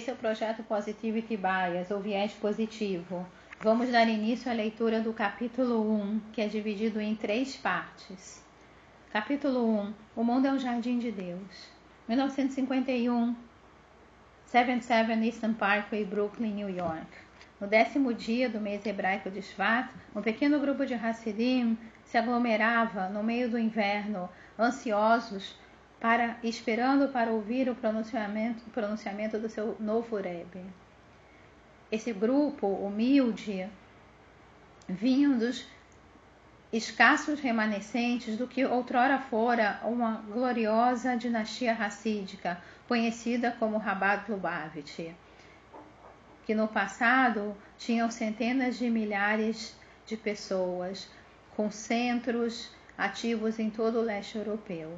Esse é o projeto Positivity Bias, ou viés positivo. Vamos dar início à leitura do capítulo 1, que é dividido em três partes. Capítulo 1: O mundo é um jardim de Deus. 1951, 77 Eastern Parkway, Brooklyn, New York. No décimo dia do mês hebraico de Shvat, um pequeno grupo de Hassidim se aglomerava no meio do inverno, ansiosos para esperando para ouvir o pronunciamento, pronunciamento do seu novo Rebbe. Esse grupo humilde vinha dos escassos remanescentes do que outrora fora uma gloriosa dinastia racídica, conhecida como Rabat Lubavitch, que no passado tinham centenas de milhares de pessoas, com centros ativos em todo o leste europeu.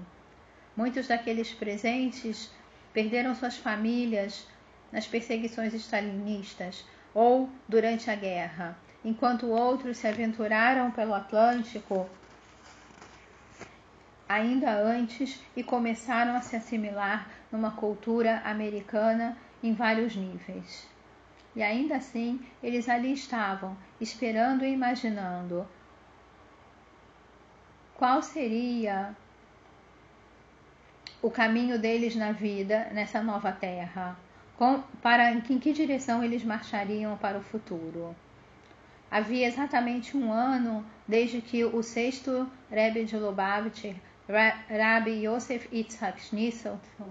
Muitos daqueles presentes perderam suas famílias nas perseguições stalinistas ou durante a guerra, enquanto outros se aventuraram pelo Atlântico ainda antes e começaram a se assimilar numa cultura americana em vários níveis. E ainda assim, eles ali estavam, esperando e imaginando qual seria o caminho deles na vida nessa nova terra, com, para em que direção eles marchariam para o futuro. Havia exatamente um ano desde que o sexto Rebbe de Lubavitch, Rabbi Yosef Yitzhak Schnisselton,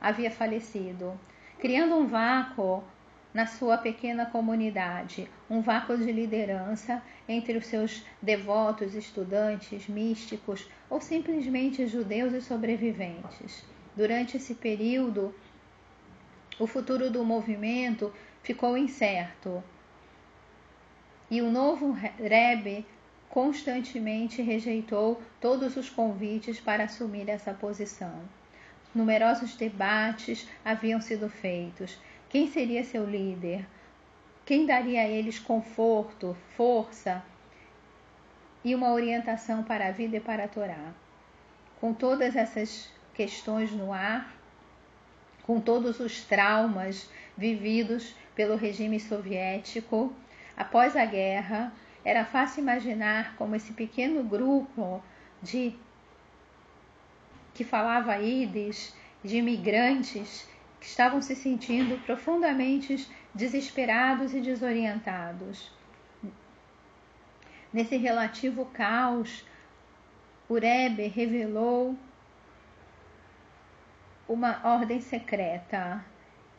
havia falecido, criando um vácuo na sua pequena comunidade, um vácuo de liderança entre os seus devotos, estudantes, místicos ou simplesmente judeus e sobreviventes. Durante esse período, o futuro do movimento ficou incerto e o novo Rebbe constantemente rejeitou todos os convites para assumir essa posição. Numerosos debates haviam sido feitos quem seria seu líder? Quem daria a eles conforto, força e uma orientação para a vida e para a Torá? Com todas essas questões no ar, com todos os traumas vividos pelo regime soviético após a guerra, era fácil imaginar como esse pequeno grupo de que falava ídis, de imigrantes que estavam se sentindo profundamente desesperados e desorientados. Nesse relativo caos, Urebe revelou uma ordem secreta.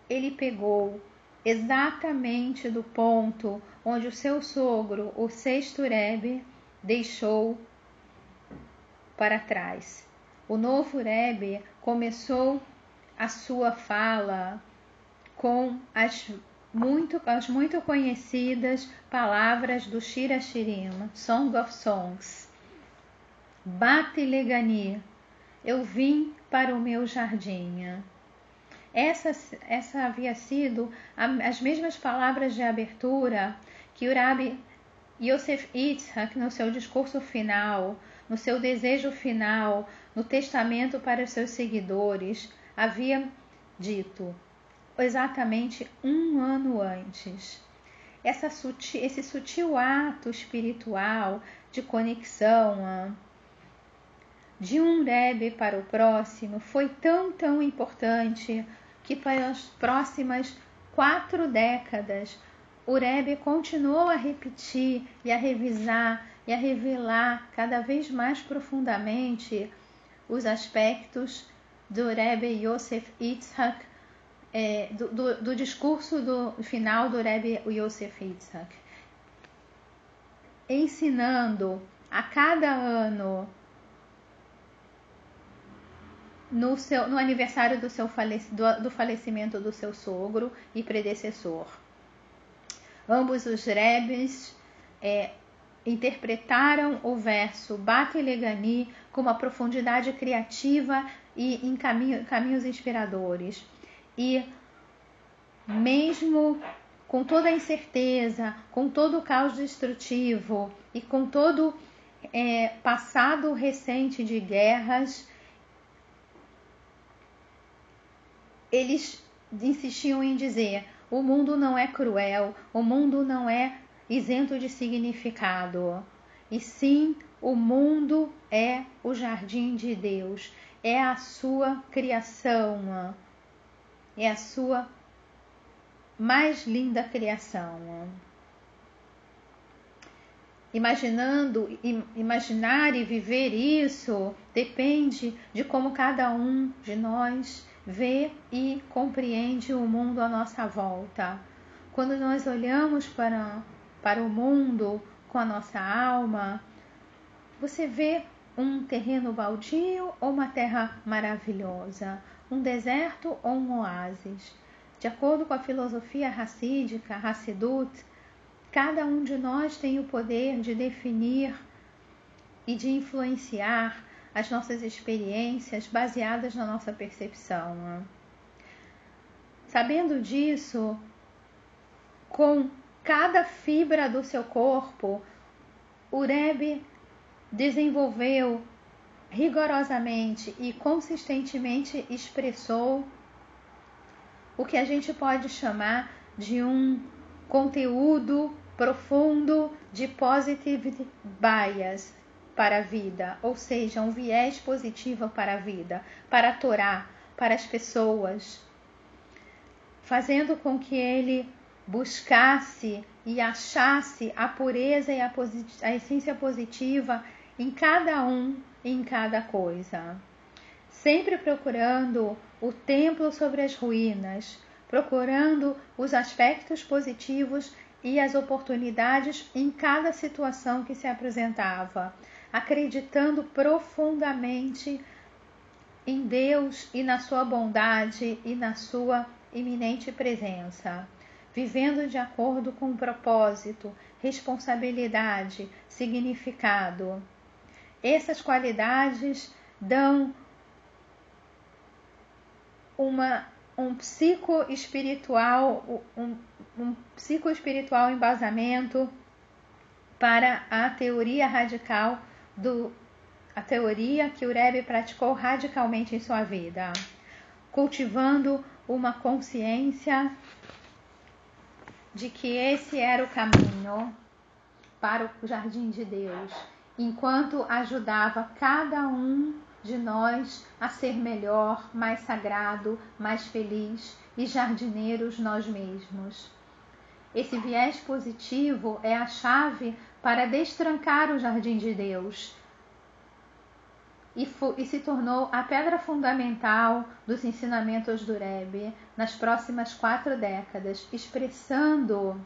Ele pegou exatamente do ponto onde o seu sogro, o sexto Rebbe, deixou para trás. O novo Rebbe começou a sua fala com as muito, as muito conhecidas palavras do Shira Shirim, Song of Songs. Bate Legani, eu vim para o meu jardim. Essa, essa havia sido as mesmas palavras de abertura que o Rabbi Yosef Yitzhak, no seu discurso final, no seu desejo final, no testamento para os seus seguidores, havia dito exatamente um ano antes. Sutil, esse sutil ato espiritual de conexão de um Rebbe para o próximo foi tão, tão importante que para as próximas quatro décadas o Rebbe continuou a repetir e a revisar e a revelar cada vez mais profundamente os aspectos do Rebbe Yosef Yitzhak, é, do, do, do, discurso do final do Rebbe Yosef Yitzhak, ensinando a cada ano no, seu, no aniversário do, seu falec, do, do falecimento do seu sogro e predecessor. Ambos os Rebes é, interpretaram o verso Bate Legani com uma profundidade criativa e em caminho, caminhos inspiradores. E mesmo com toda a incerteza, com todo o caos destrutivo e com todo é, passado recente de guerras, eles insistiam em dizer: o mundo não é cruel, o mundo não é isento de significado. E sim, o mundo é o jardim de Deus, é a sua criação, é a sua mais linda criação. Imaginando, imaginar e viver isso depende de como cada um de nós vê e compreende o mundo à nossa volta. Quando nós olhamos para, para o mundo com a nossa alma, você vê um terreno baldio ou uma terra maravilhosa, um deserto ou um oásis. De acordo com a filosofia racídica, Hassidut, cada um de nós tem o poder de definir e de influenciar as nossas experiências baseadas na nossa percepção. Sabendo disso, com cada fibra do seu corpo, o Rebbe desenvolveu rigorosamente e consistentemente expressou o que a gente pode chamar de um conteúdo profundo de positive bias, para a vida, ou seja, um viés positivo para a vida, para a Torá, para as pessoas, fazendo com que ele buscasse e achasse a pureza e a, a essência positiva em cada um em cada coisa. Sempre procurando o templo sobre as ruínas, procurando os aspectos positivos e as oportunidades em cada situação que se apresentava, acreditando profundamente em Deus e na sua bondade e na sua iminente presença, vivendo de acordo com o propósito, responsabilidade, significado. Essas qualidades dão uma um psicoespiritual um, um psicoespiritual embasamento para a teoria radical do a teoria que o Rebbe praticou radicalmente em sua vida, cultivando uma consciência de que esse era o caminho para o jardim de Deus, enquanto ajudava cada um de nós a ser melhor, mais sagrado, mais feliz e jardineiros nós mesmos. Esse viés positivo é a chave para destrancar o jardim de Deus e, e, se tornou a pedra fundamental dos ensinamentos do Rebbe nas próximas quatro décadas, expressando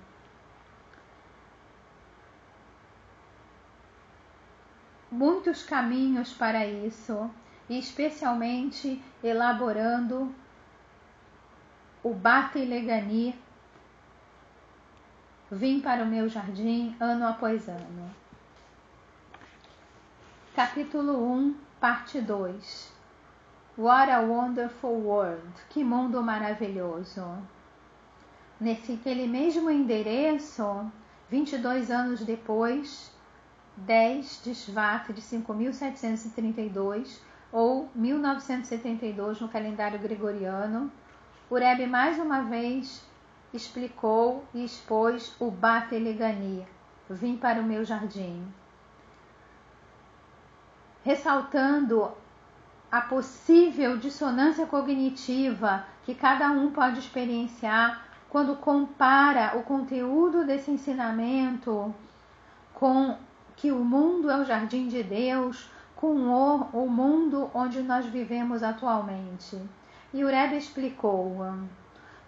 muitos caminhos para isso e especialmente elaborando o Bate Legani Vim para o meu jardim ano após ano. Capítulo 1, parte 2 What a Wonderful World! Que mundo maravilhoso! Nesse aquele mesmo endereço, 22 anos depois, 10 de Shvat de 5732 ou 1972 no calendário gregoriano, o Rebbe mais uma vez explicou e expôs o Batelegani, vim para o meu jardim, ressaltando a possível dissonância cognitiva que cada um pode experienciar quando compara o conteúdo desse ensinamento com que o mundo é o jardim de Deus, com o, o mundo onde nós vivemos atualmente. E o Rebbe explicou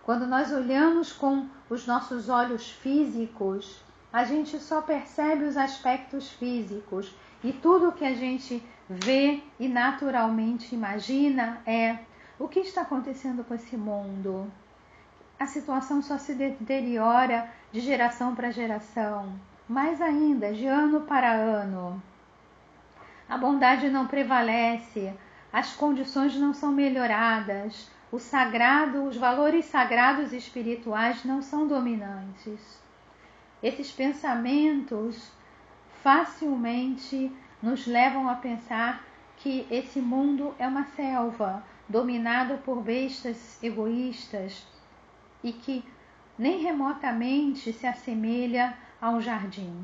quando nós olhamos com os nossos olhos físicos, a gente só percebe os aspectos físicos e tudo que a gente vê e naturalmente imagina é o que está acontecendo com esse mundo. A situação só se deteriora de geração para geração, mais ainda, de ano para ano. A bondade não prevalece, as condições não são melhoradas, o sagrado, os valores sagrados e espirituais não são dominantes. Esses pensamentos facilmente nos levam a pensar que esse mundo é uma selva dominado por bestas egoístas e que nem remotamente se assemelha a um jardim.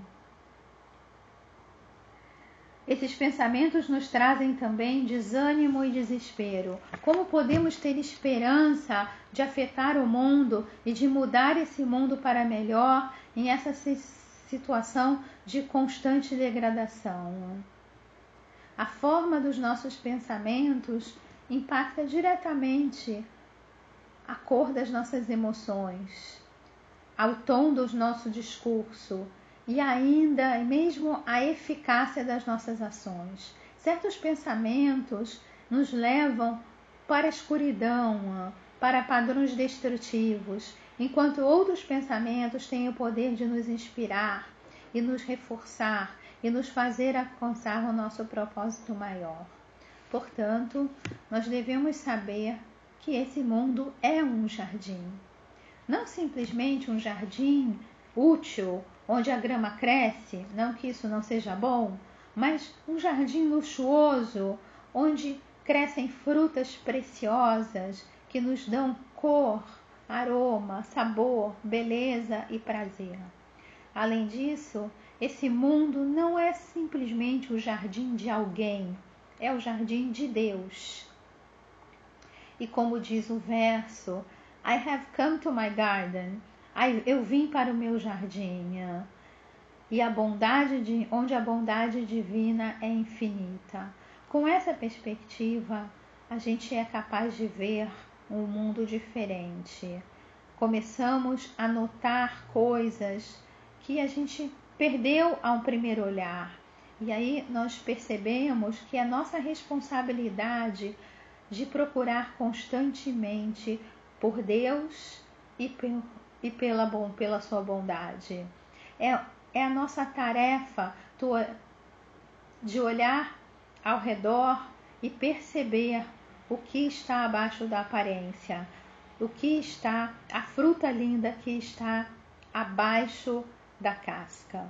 Esses pensamentos nos trazem também desânimo e desespero. Como podemos ter esperança de afetar o mundo e de mudar esse mundo para melhor em essa situação de constante degradação? A forma dos nossos pensamentos impacta diretamente a cor das nossas emoções, ao tom do nosso discurso e ainda mesmo a eficácia das nossas ações. Certos pensamentos nos levam para a escuridão, para padrões destrutivos, enquanto outros pensamentos têm o poder de nos inspirar e nos reforçar e nos fazer alcançar o nosso propósito maior. Portanto, nós devemos saber que esse mundo é um jardim. Não simplesmente um jardim útil onde a grama cresce, não que isso não seja bom, mas um jardim luxuoso onde crescem frutas preciosas que nos dão cor, aroma, sabor, beleza e prazer. Além disso, esse mundo não é simplesmente o jardim de alguém, é o jardim de Deus. E como diz o verso, I have come to my garden eu vim para o meu jardim e a bondade de, onde a bondade divina é infinita. Com essa perspectiva, a gente é capaz de ver um mundo diferente. Começamos a notar coisas que a gente perdeu a um primeiro olhar. E aí nós percebemos que é nossa responsabilidade de procurar constantemente por Deus e e pela, bom, pela sua bondade. É, é a nossa tarefa de olhar ao redor e perceber o que está abaixo da aparência, o que está, a fruta linda que está abaixo da casca.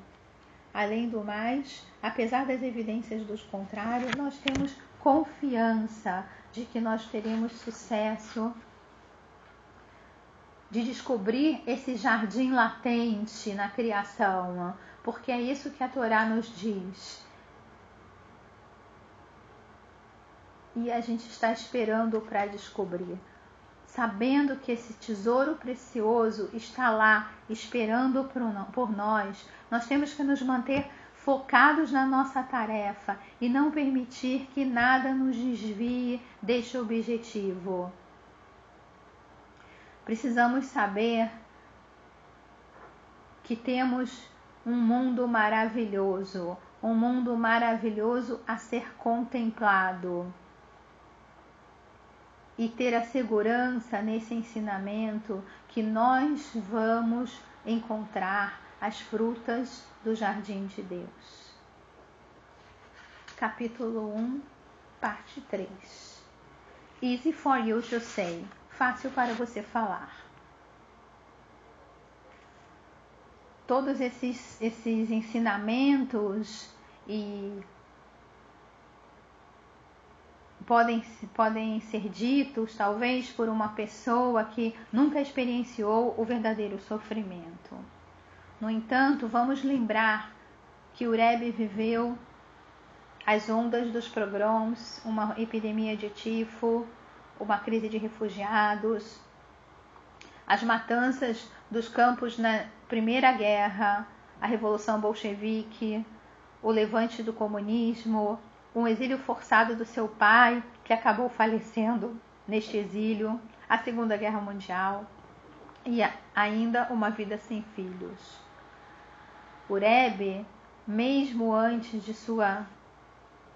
Além do mais, apesar das evidências dos contrários, nós temos confiança de que nós teremos sucesso de descobrir esse jardim latente na criação, porque é isso que a Torá nos diz. E a gente está esperando para descobrir, sabendo que esse tesouro precioso está lá esperando por nós. Nós temos que nos manter focados na nossa tarefa e não permitir que nada nos desvie deste objetivo. Precisamos saber que temos um mundo maravilhoso, um mundo maravilhoso a ser contemplado. E ter a segurança nesse ensinamento que nós vamos encontrar as frutas do jardim de Deus. Capítulo 1, parte 3. Easy for you to say fácil para você falar. Todos esses, esses ensinamentos e podem, podem ser ditos, talvez, por uma pessoa que nunca experienciou o verdadeiro sofrimento. No entanto, vamos lembrar que o Rebbe viveu as ondas dos pogroms, uma epidemia de tifo, uma crise de refugiados, as matanças dos campos na Primeira Guerra, a Revolução Bolchevique, o levante do comunismo, um exílio forçado do seu pai, que acabou falecendo neste exílio, a Segunda Guerra Mundial e ainda uma vida sem filhos. Urebe, mesmo antes de sua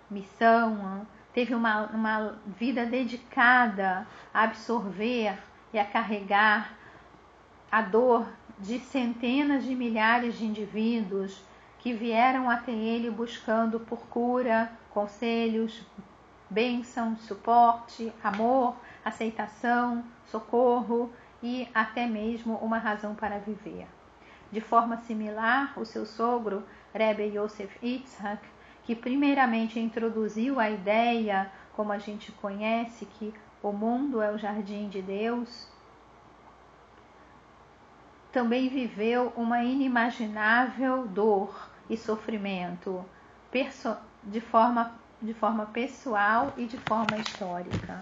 missão, teve uma, uma vida dedicada a absorver e a carregar a dor de centenas de milhares de indivíduos que vieram até ele buscando por cura, conselhos, bênção, suporte, amor, aceitação, socorro e até mesmo uma razão para viver. De forma similar, o seu sogro, Rebbe Yosef Yitzhak, que primeiramente introduziu a ideia, como a gente conhece, que o mundo é o jardim de Deus, também viveu uma inimaginável dor e sofrimento de forma, de forma pessoal e de forma histórica.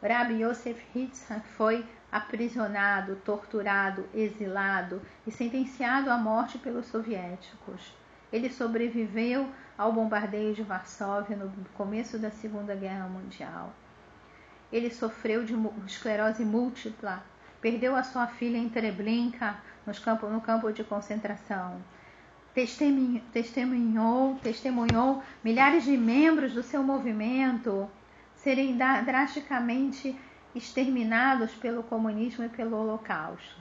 Rabbi Yosef Hitzhak foi aprisionado, torturado, exilado e sentenciado à morte pelos soviéticos. Ele sobreviveu ao bombardeio de Varsóvia no começo da Segunda Guerra Mundial. Ele sofreu de esclerose múltipla, perdeu a sua filha em Treblinka, no campo de concentração. Testemunhou, testemunhou milhares de membros do seu movimento serem drasticamente exterminados pelo comunismo e pelo Holocausto.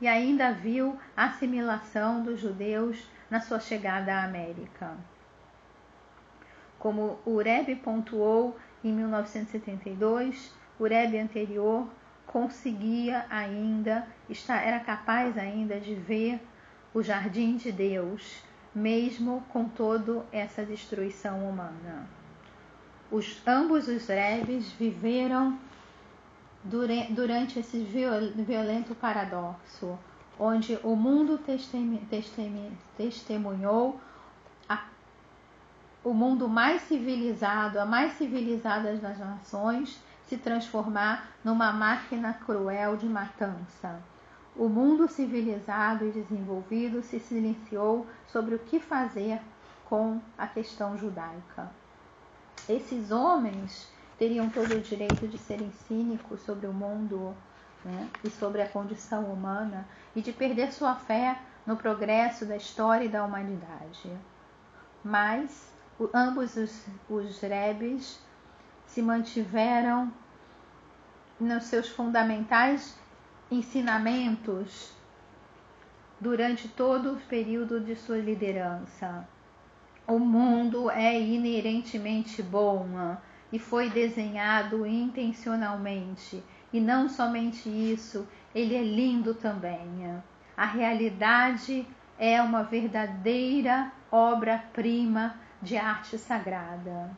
E ainda viu a assimilação dos judeus na sua chegada à América. Como o Rebbe pontuou em 1972, o Rebbe anterior conseguia ainda, era capaz ainda de ver o jardim de Deus, mesmo com toda essa destruição humana. Os, ambos os Rebes viveram durante esse violento paradoxo, onde o mundo testemunhou o mundo mais civilizado, a mais civilizada das nações, se transformar numa máquina cruel de matança. O mundo civilizado e desenvolvido se silenciou sobre o que fazer com a questão judaica. Esses homens teriam todo o direito de serem cínicos sobre o mundo né, e sobre a condição humana e de perder sua fé no progresso da história e da humanidade. Mas ambos os, os rebes se mantiveram nos seus fundamentais ensinamentos durante todo o período de sua liderança. O mundo é inerentemente bom e foi desenhado intencionalmente. E não somente isso, ele é lindo também. A realidade é uma verdadeira obra-prima de arte sagrada.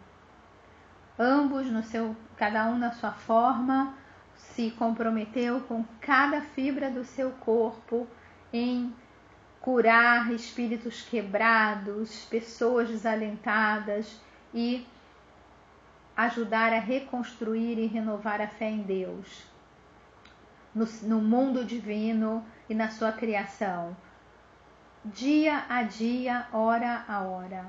Ambos no seu, cada um na sua forma, se comprometeu com cada fibra do seu corpo em curar espíritos quebrados, pessoas desalentadas e ajudar a reconstruir e renovar a fé em Deus, no, no mundo divino e na sua criação, dia a dia, hora a hora.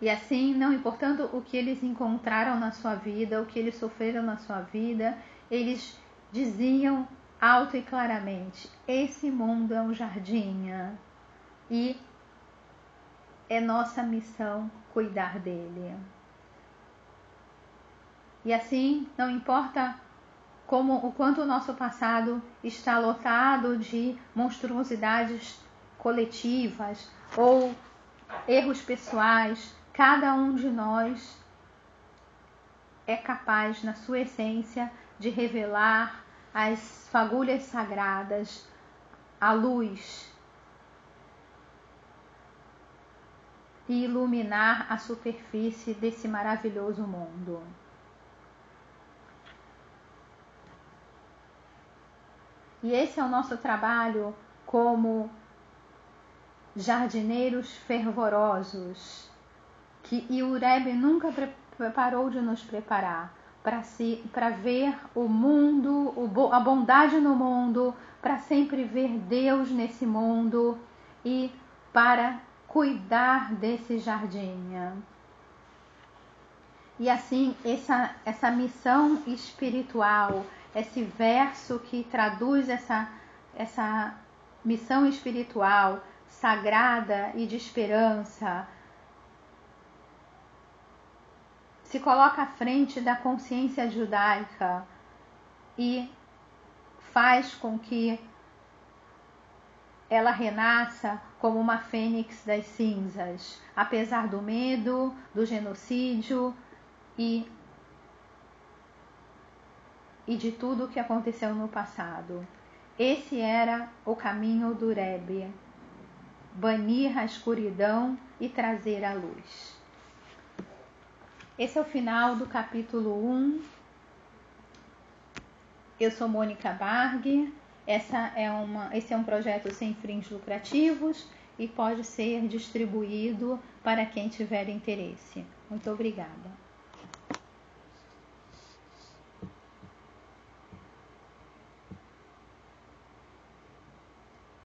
E assim, não importando o que eles encontraram na sua vida, o que eles sofreram na sua vida, eles diziam alto e claramente: esse mundo é um jardim e é nossa missão cuidar dele. E assim, não importa como o quanto o nosso passado está lotado de monstruosidades coletivas ou erros pessoais, cada um de nós é capaz, na sua essência, de revelar as fagulhas sagradas, a luz e iluminar a superfície desse maravilhoso mundo. E esse é o nosso trabalho como jardineiros fervorosos, que o Rebbe nunca parou de nos preparar para si, para ver o mundo, a bondade no mundo, para sempre ver Deus nesse mundo e para cuidar desse jardim. E assim, essa, essa missão espiritual, esse verso que traduz essa, essa missão espiritual sagrada e de esperança, se coloca à frente da consciência judaica e faz com que ela renasça como uma fênix das cinzas, apesar do medo, do genocídio e, e de tudo o que aconteceu no passado. Esse era o caminho do Rebbe, banir a escuridão e trazer a luz. Esse é o final do capítulo 1 Eu sou Mônica Barg. Essa é uma, esse é um projeto sem fins lucrativos e pode ser distribuído para quem tiver interesse. Muito obrigada.